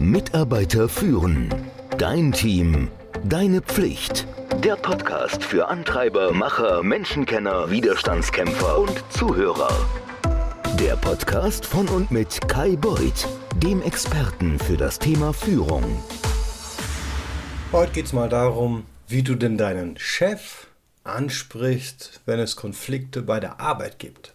Mitarbeiter führen. Dein Team. Deine Pflicht. Der Podcast für Antreiber, Macher, Menschenkenner, Widerstandskämpfer und Zuhörer. Der Podcast von und mit Kai Beuth, dem Experten für das Thema Führung. Heute geht es mal darum, wie du denn deinen Chef ansprichst, wenn es Konflikte bei der Arbeit gibt.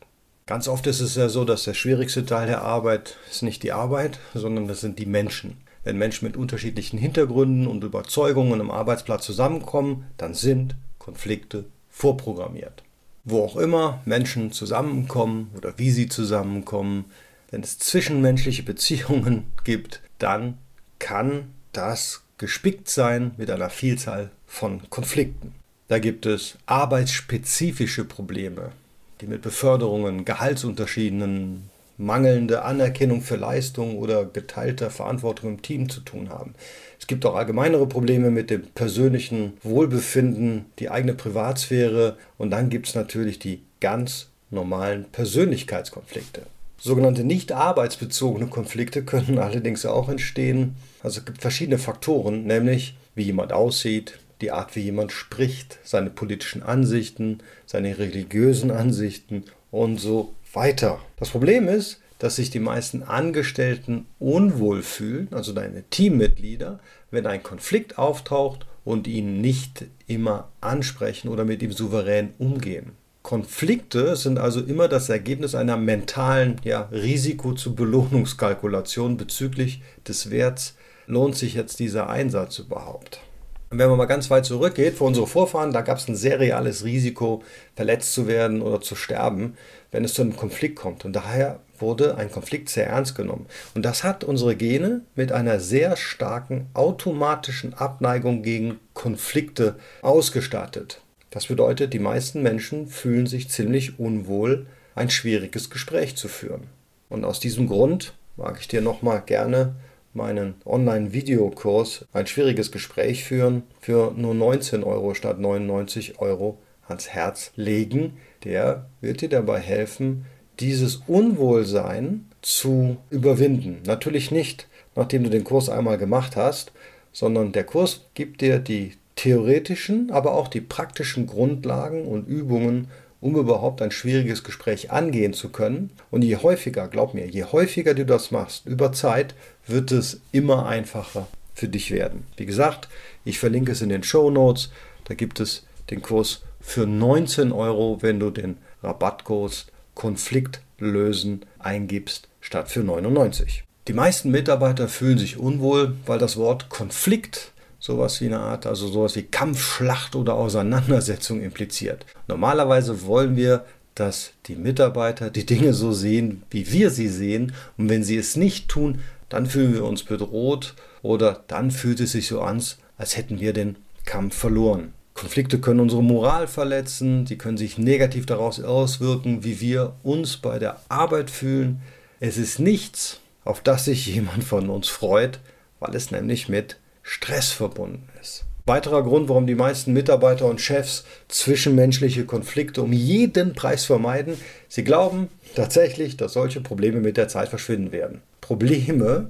Ganz oft ist es ja so, dass der schwierigste Teil der Arbeit ist nicht die Arbeit, sondern das sind die Menschen. Wenn Menschen mit unterschiedlichen Hintergründen und Überzeugungen am Arbeitsplatz zusammenkommen, dann sind Konflikte vorprogrammiert. Wo auch immer Menschen zusammenkommen oder wie sie zusammenkommen, wenn es zwischenmenschliche Beziehungen gibt, dann kann das gespickt sein mit einer Vielzahl von Konflikten. Da gibt es arbeitsspezifische Probleme, die mit Beförderungen, Gehaltsunterschieden, mangelnde Anerkennung für Leistung oder geteilter Verantwortung im Team zu tun haben. Es gibt auch allgemeinere Probleme mit dem persönlichen Wohlbefinden, die eigene Privatsphäre und dann gibt es natürlich die ganz normalen Persönlichkeitskonflikte. Sogenannte nicht arbeitsbezogene Konflikte können allerdings auch entstehen. Also es gibt verschiedene Faktoren, nämlich wie jemand aussieht, die Art, wie jemand spricht, seine politischen Ansichten, seine religiösen Ansichten und so weiter. Das Problem ist, dass sich die meisten Angestellten unwohl fühlen, also deine Teammitglieder, wenn ein Konflikt auftaucht und ihn nicht immer ansprechen oder mit ihm souverän umgehen. Konflikte sind also immer das Ergebnis einer mentalen ja, Risiko- zu Belohnungskalkulation bezüglich des Werts. Lohnt sich jetzt dieser Einsatz überhaupt? Und wenn man mal ganz weit zurückgeht, für unsere Vorfahren, da gab es ein sehr reales Risiko, verletzt zu werden oder zu sterben, wenn es zu einem Konflikt kommt. Und daher wurde ein Konflikt sehr ernst genommen. Und das hat unsere Gene mit einer sehr starken automatischen Abneigung gegen Konflikte ausgestattet. Das bedeutet, die meisten Menschen fühlen sich ziemlich unwohl, ein schwieriges Gespräch zu führen. Und aus diesem Grund mag ich dir nochmal gerne meinen Online-Videokurs ein schwieriges Gespräch führen für nur 19 Euro statt 99 Euro ans Herz legen. Der wird dir dabei helfen, dieses Unwohlsein zu überwinden. Natürlich nicht, nachdem du den Kurs einmal gemacht hast, sondern der Kurs gibt dir die theoretischen, aber auch die praktischen Grundlagen und Übungen, um überhaupt ein schwieriges Gespräch angehen zu können. Und je häufiger, glaub mir, je häufiger du das machst, über Zeit, wird es immer einfacher für dich werden. Wie gesagt, ich verlinke es in den Show Notes. Da gibt es den Kurs für 19 Euro, wenn du den Rabattcode Konflikt lösen eingibst, statt für 99. Die meisten Mitarbeiter fühlen sich unwohl, weil das Wort Konflikt sowas wie eine Art, also sowas wie Kampfschlacht oder Auseinandersetzung impliziert. Normalerweise wollen wir, dass die Mitarbeiter die Dinge so sehen, wie wir sie sehen. Und wenn sie es nicht tun, dann fühlen wir uns bedroht oder dann fühlt es sich so an, als hätten wir den Kampf verloren. Konflikte können unsere Moral verletzen, die können sich negativ daraus auswirken, wie wir uns bei der Arbeit fühlen. Es ist nichts, auf das sich jemand von uns freut, weil es nämlich mit Stress verbunden ist. Weiterer Grund, warum die meisten Mitarbeiter und Chefs zwischenmenschliche Konflikte um jeden Preis vermeiden, sie glauben tatsächlich, dass solche Probleme mit der Zeit verschwinden werden. Probleme,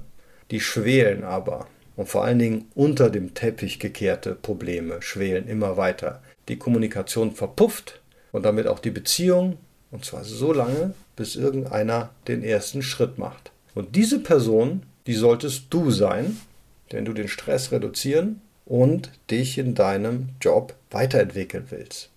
die schwelen aber. Und vor allen Dingen unter dem Teppich gekehrte Probleme schwelen immer weiter. Die Kommunikation verpufft und damit auch die Beziehung, und zwar so lange, bis irgendeiner den ersten Schritt macht. Und diese Person, die solltest du sein, wenn du den Stress reduzieren und dich in deinem Job weiterentwickeln willst.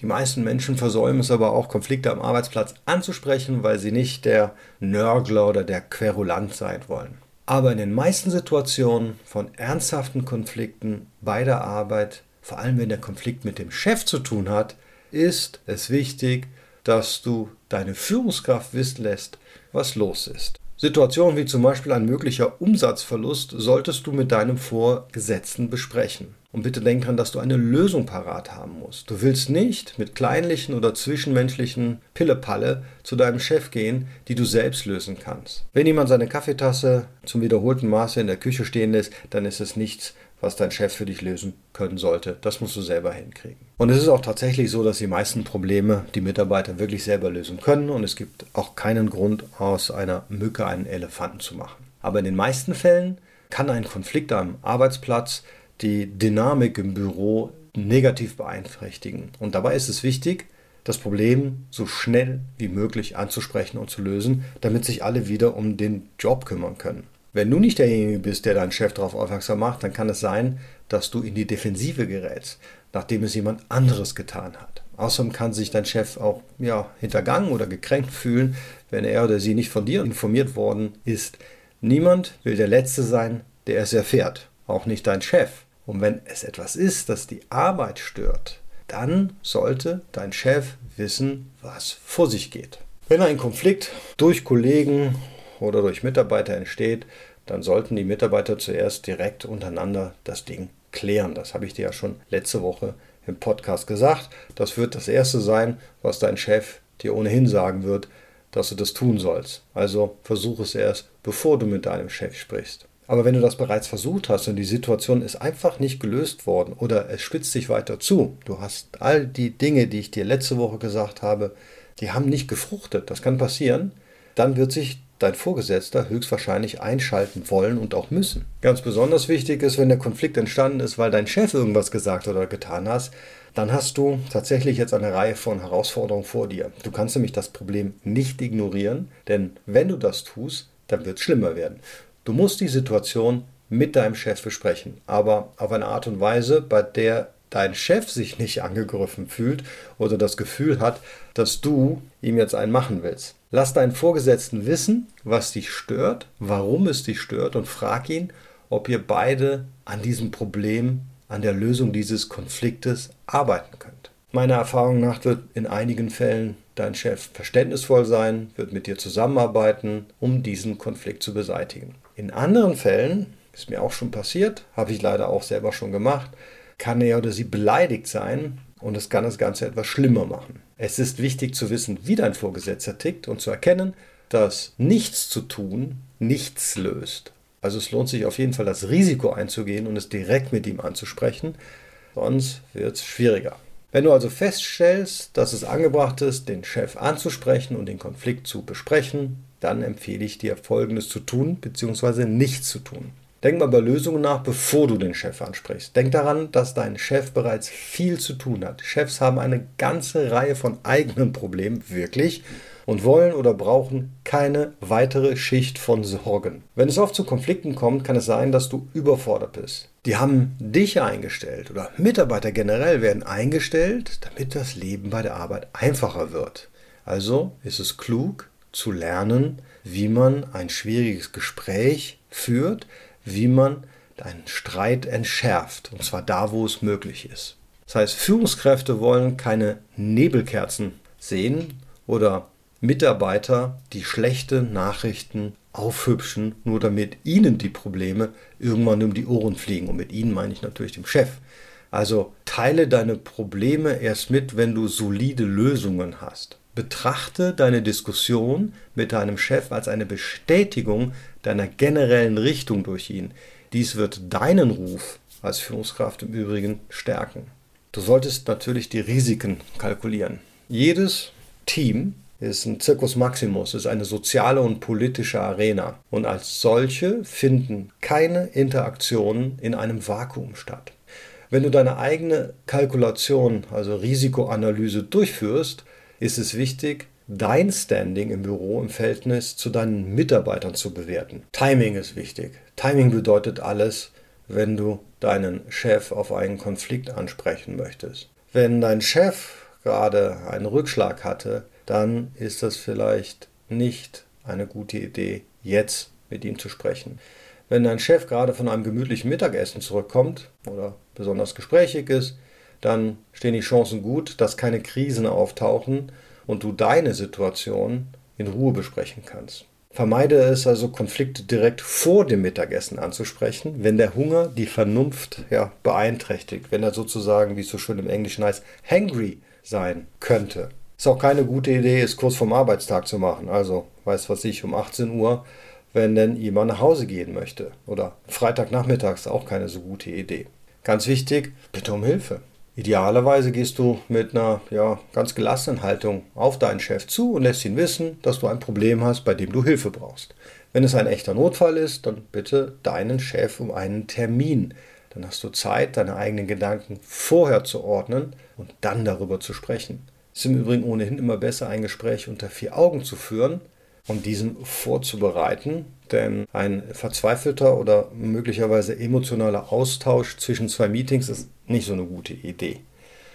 Die meisten Menschen versäumen es aber auch, Konflikte am Arbeitsplatz anzusprechen, weil sie nicht der Nörgler oder der Querulant sein wollen. Aber in den meisten Situationen von ernsthaften Konflikten bei der Arbeit, vor allem wenn der Konflikt mit dem Chef zu tun hat, ist es wichtig, dass du deine Führungskraft wissen lässt, was los ist. Situationen wie zum Beispiel ein möglicher Umsatzverlust solltest du mit deinem Vorgesetzten besprechen. Und bitte denk dran, dass du eine Lösung parat haben musst. Du willst nicht mit kleinlichen oder zwischenmenschlichen Pillepalle zu deinem Chef gehen, die du selbst lösen kannst. Wenn jemand seine Kaffeetasse zum wiederholten Maße in der Küche stehen lässt, dann ist es nichts, was dein Chef für dich lösen können sollte. Das musst du selber hinkriegen. Und es ist auch tatsächlich so, dass die meisten Probleme die Mitarbeiter wirklich selber lösen können und es gibt auch keinen Grund, aus einer Mücke einen Elefanten zu machen. Aber in den meisten Fällen kann ein Konflikt am Arbeitsplatz die Dynamik im Büro negativ beeinträchtigen. Und dabei ist es wichtig, das Problem so schnell wie möglich anzusprechen und zu lösen, damit sich alle wieder um den Job kümmern können. Wenn du nicht derjenige bist, der deinen Chef darauf aufmerksam macht, dann kann es sein, dass du in die Defensive gerätst, nachdem es jemand anderes getan hat. Außerdem kann sich dein Chef auch ja, hintergangen oder gekränkt fühlen, wenn er oder sie nicht von dir informiert worden ist. Niemand will der Letzte sein, der es erfährt, auch nicht dein Chef. Und wenn es etwas ist, das die Arbeit stört, dann sollte dein Chef wissen, was vor sich geht. Wenn ein Konflikt durch Kollegen oder durch Mitarbeiter entsteht, dann sollten die Mitarbeiter zuerst direkt untereinander das Ding klären. Das habe ich dir ja schon letzte Woche im Podcast gesagt. Das wird das Erste sein, was dein Chef dir ohnehin sagen wird, dass du das tun sollst. Also versuch es erst, bevor du mit deinem Chef sprichst. Aber wenn du das bereits versucht hast und die Situation ist einfach nicht gelöst worden oder es spitzt sich weiter zu, du hast all die Dinge, die ich dir letzte Woche gesagt habe, die haben nicht gefruchtet, das kann passieren, dann wird sich dein Vorgesetzter höchstwahrscheinlich einschalten wollen und auch müssen. Ganz besonders wichtig ist, wenn der Konflikt entstanden ist, weil dein Chef irgendwas gesagt oder getan hast, dann hast du tatsächlich jetzt eine Reihe von Herausforderungen vor dir. Du kannst nämlich das Problem nicht ignorieren, denn wenn du das tust, dann wird es schlimmer werden. Du musst die Situation mit deinem Chef besprechen, aber auf eine Art und Weise, bei der dein Chef sich nicht angegriffen fühlt oder das Gefühl hat, dass du ihm jetzt einen machen willst. Lass deinen Vorgesetzten wissen, was dich stört, warum es dich stört und frag ihn, ob ihr beide an diesem Problem, an der Lösung dieses Konfliktes arbeiten könnt. Meiner Erfahrung nach wird in einigen Fällen dein Chef verständnisvoll sein, wird mit dir zusammenarbeiten, um diesen Konflikt zu beseitigen. In anderen Fällen, ist mir auch schon passiert, habe ich leider auch selber schon gemacht, kann er oder sie beleidigt sein und es kann das Ganze etwas schlimmer machen. Es ist wichtig zu wissen, wie dein Vorgesetzter tickt und zu erkennen, dass nichts zu tun nichts löst. Also es lohnt sich auf jeden Fall das Risiko einzugehen und es direkt mit ihm anzusprechen, sonst wird es schwieriger. Wenn du also feststellst, dass es angebracht ist, den Chef anzusprechen und den Konflikt zu besprechen, dann empfehle ich dir Folgendes zu tun bzw. nichts zu tun. Denk mal über Lösungen nach, bevor du den Chef ansprichst. Denk daran, dass dein Chef bereits viel zu tun hat. Chefs haben eine ganze Reihe von eigenen Problemen, wirklich, und wollen oder brauchen keine weitere Schicht von Sorgen. Wenn es oft zu Konflikten kommt, kann es sein, dass du überfordert bist. Die haben dich eingestellt oder Mitarbeiter generell werden eingestellt, damit das Leben bei der Arbeit einfacher wird. Also ist es klug, zu lernen, wie man ein schwieriges Gespräch führt, wie man einen Streit entschärft, und zwar da, wo es möglich ist. Das heißt, Führungskräfte wollen keine Nebelkerzen sehen oder Mitarbeiter, die schlechte Nachrichten aufhübschen, nur damit ihnen die Probleme irgendwann um die Ohren fliegen. Und mit ihnen meine ich natürlich dem Chef. Also teile deine Probleme erst mit, wenn du solide Lösungen hast. Betrachte deine Diskussion mit deinem Chef als eine Bestätigung deiner generellen Richtung durch ihn. Dies wird deinen Ruf als Führungskraft im Übrigen stärken. Du solltest natürlich die Risiken kalkulieren. Jedes Team ist ein Circus Maximus, ist eine soziale und politische Arena. Und als solche finden keine Interaktionen in einem Vakuum statt. Wenn du deine eigene Kalkulation, also Risikoanalyse durchführst, ist es wichtig, dein Standing im Büro im Verhältnis zu deinen Mitarbeitern zu bewerten. Timing ist wichtig. Timing bedeutet alles, wenn du deinen Chef auf einen Konflikt ansprechen möchtest. Wenn dein Chef gerade einen Rückschlag hatte, dann ist das vielleicht nicht eine gute Idee, jetzt mit ihm zu sprechen. Wenn dein Chef gerade von einem gemütlichen Mittagessen zurückkommt oder besonders gesprächig ist, dann stehen die Chancen gut, dass keine Krisen auftauchen und du deine Situation in Ruhe besprechen kannst. Vermeide es also, Konflikte direkt vor dem Mittagessen anzusprechen, wenn der Hunger die Vernunft ja, beeinträchtigt, wenn er sozusagen, wie es so schön im Englischen heißt, hangry sein könnte. Ist auch keine gute Idee, es kurz vorm Arbeitstag zu machen. Also, weiß was ich, um 18 Uhr, wenn denn jemand nach Hause gehen möchte. Oder Freitagnachmittag ist auch keine so gute Idee. Ganz wichtig, bitte um Hilfe. Idealerweise gehst du mit einer ja, ganz gelassenen Haltung auf deinen Chef zu und lässt ihn wissen, dass du ein Problem hast, bei dem du Hilfe brauchst. Wenn es ein echter Notfall ist, dann bitte deinen Chef um einen Termin. Dann hast du Zeit, deine eigenen Gedanken vorher zu ordnen und dann darüber zu sprechen. Es ist im Übrigen ohnehin immer besser, ein Gespräch unter vier Augen zu führen und diesen vorzubereiten, denn ein verzweifelter oder möglicherweise emotionaler Austausch zwischen zwei Meetings ist nicht so eine gute Idee.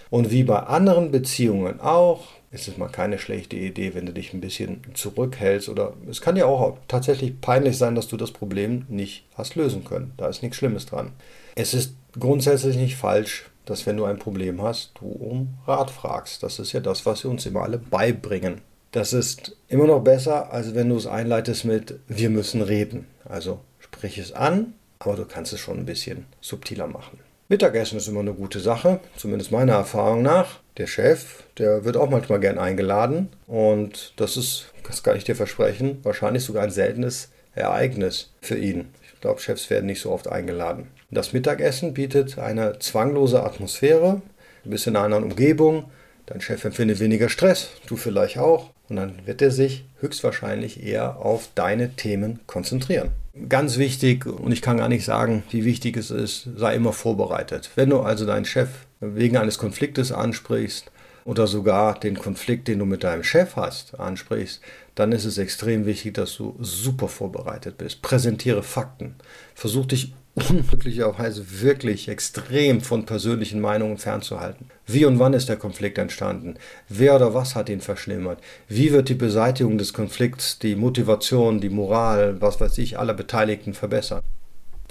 Und wie bei anderen Beziehungen auch, ist es mal keine schlechte Idee, wenn du dich ein bisschen zurückhältst oder es kann ja auch tatsächlich peinlich sein, dass du das Problem nicht hast lösen können. Da ist nichts Schlimmes dran. Es ist grundsätzlich nicht falsch, dass wenn du ein Problem hast, du um Rat fragst. Das ist ja das, was wir uns immer alle beibringen. Das ist immer noch besser, als wenn du es einleitest mit wir müssen reden. Also sprich es an, aber du kannst es schon ein bisschen subtiler machen. Mittagessen ist immer eine gute Sache, zumindest meiner Erfahrung nach. Der Chef, der wird auch manchmal gern eingeladen und das ist, das kann ich dir versprechen, wahrscheinlich sogar ein seltenes Ereignis für ihn. Ich glaube, Chefs werden nicht so oft eingeladen. Das Mittagessen bietet eine zwanglose Atmosphäre, ein bisschen in einer anderen Umgebung. Dein Chef empfindet weniger Stress, du vielleicht auch. Und dann wird er sich höchstwahrscheinlich eher auf deine Themen konzentrieren. Ganz wichtig, und ich kann gar nicht sagen, wie wichtig es ist, sei immer vorbereitet. Wenn du also deinen Chef wegen eines Konfliktes ansprichst oder sogar den Konflikt, den du mit deinem Chef hast, ansprichst, dann ist es extrem wichtig, dass du super vorbereitet bist. Präsentiere Fakten. Versuch dich unmöglicherweise wirklich extrem von persönlichen Meinungen fernzuhalten. Wie und wann ist der Konflikt entstanden? Wer oder was hat ihn verschlimmert? Wie wird die Beseitigung des Konflikts die Motivation, die Moral, was weiß ich, aller Beteiligten verbessern?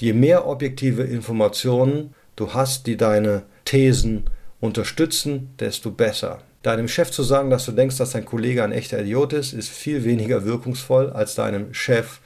Je mehr objektive Informationen du hast, die deine Thesen unterstützen, desto besser. Deinem Chef zu sagen, dass du denkst, dass dein Kollege ein echter Idiot ist, ist viel weniger wirkungsvoll, als deinem Chef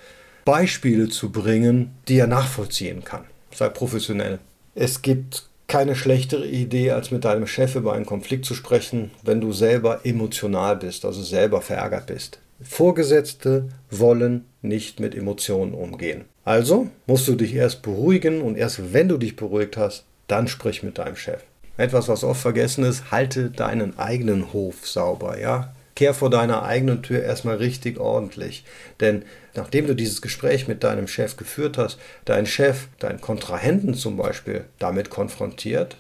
Beispiele zu bringen, die er nachvollziehen kann. Sei professionell. Es gibt keine schlechtere Idee, als mit deinem Chef über einen Konflikt zu sprechen, wenn du selber emotional bist, also selber verärgert bist. Vorgesetzte wollen nicht mit Emotionen umgehen. Also musst du dich erst beruhigen und erst wenn du dich beruhigt hast, dann sprich mit deinem Chef. Etwas, was oft vergessen ist, halte deinen eigenen Hof sauber, ja? kehr vor deiner eigenen Tür erstmal richtig ordentlich. Denn nachdem du dieses Gespräch mit deinem Chef geführt hast, dein Chef, deinen Kontrahenten zum Beispiel damit konfrontiert,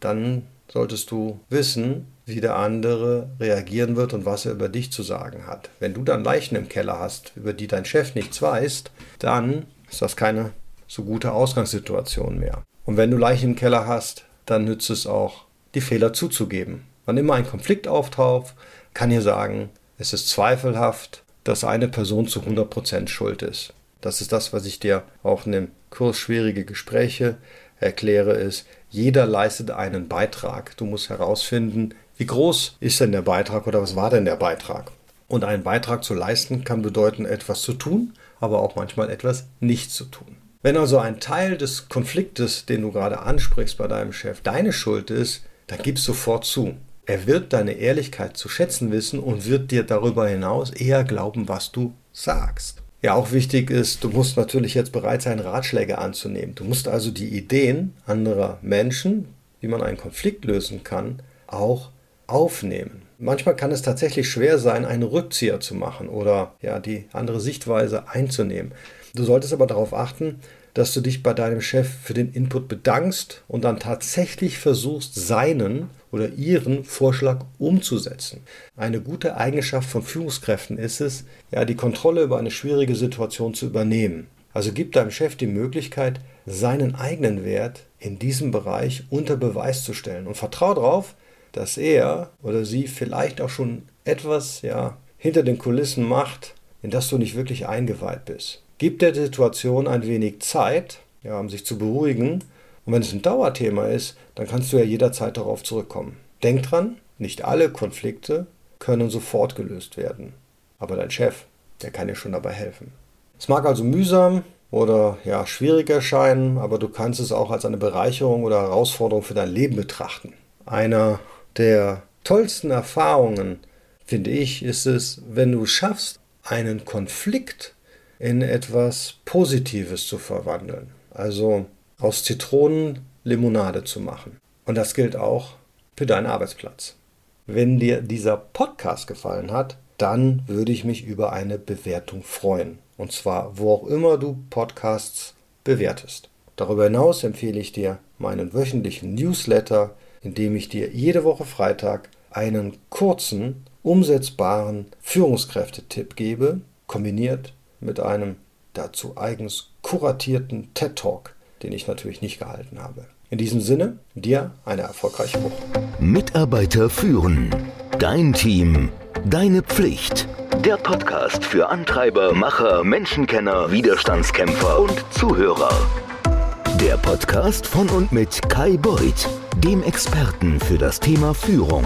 dann solltest du wissen, wie der andere reagieren wird und was er über dich zu sagen hat. Wenn du dann Leichen im Keller hast, über die dein Chef nichts weiß, dann ist das keine so gute Ausgangssituation mehr. Und wenn du Leichen im Keller hast, dann nützt es auch, die Fehler zuzugeben. Wann immer ein Konflikt auftaucht, kann hier sagen, es ist zweifelhaft, dass eine Person zu 100% schuld ist. Das ist das, was ich dir auch in dem Kurs Schwierige Gespräche erkläre, ist, jeder leistet einen Beitrag. Du musst herausfinden, wie groß ist denn der Beitrag oder was war denn der Beitrag. Und einen Beitrag zu leisten kann bedeuten, etwas zu tun, aber auch manchmal etwas nicht zu tun. Wenn also ein Teil des Konfliktes, den du gerade ansprichst bei deinem Chef, deine Schuld ist, dann gib sofort zu. Er wird deine Ehrlichkeit zu schätzen wissen und wird dir darüber hinaus eher glauben, was du sagst. Ja, auch wichtig ist, du musst natürlich jetzt bereit sein, Ratschläge anzunehmen. Du musst also die Ideen anderer Menschen, wie man einen Konflikt lösen kann, auch aufnehmen. Manchmal kann es tatsächlich schwer sein, einen Rückzieher zu machen oder ja, die andere Sichtweise einzunehmen. Du solltest aber darauf achten, dass du dich bei deinem Chef für den Input bedankst und dann tatsächlich versuchst, seinen oder ihren Vorschlag umzusetzen. Eine gute Eigenschaft von Führungskräften ist es, ja, die Kontrolle über eine schwierige Situation zu übernehmen. Also gib deinem Chef die Möglichkeit, seinen eigenen Wert in diesem Bereich unter Beweis zu stellen und vertraue darauf, dass er oder sie vielleicht auch schon etwas ja, hinter den Kulissen macht, in das du nicht wirklich eingeweiht bist. Gib der Situation ein wenig Zeit, ja, um sich zu beruhigen. Und wenn es ein Dauerthema ist, dann kannst du ja jederzeit darauf zurückkommen. Denk dran, nicht alle Konflikte können sofort gelöst werden. Aber dein Chef, der kann dir schon dabei helfen. Es mag also mühsam oder ja, schwierig erscheinen, aber du kannst es auch als eine Bereicherung oder Herausforderung für dein Leben betrachten. Einer der tollsten Erfahrungen, finde ich, ist es, wenn du schaffst, einen Konflikt in etwas Positives zu verwandeln. Also aus Zitronen Limonade zu machen. Und das gilt auch für deinen Arbeitsplatz. Wenn dir dieser Podcast gefallen hat, dann würde ich mich über eine Bewertung freuen. Und zwar, wo auch immer du Podcasts bewertest. Darüber hinaus empfehle ich dir meinen wöchentlichen Newsletter, in dem ich dir jede Woche Freitag einen kurzen, umsetzbaren Führungskräftetipp gebe, kombiniert mit einem dazu eigens kuratierten TED Talk, den ich natürlich nicht gehalten habe. In diesem Sinne, dir eine erfolgreiche Woche. Mitarbeiter führen. Dein Team. Deine Pflicht. Der Podcast für Antreiber, Macher, Menschenkenner, Widerstandskämpfer und Zuhörer. Der Podcast von und mit Kai Beuth, dem Experten für das Thema Führung.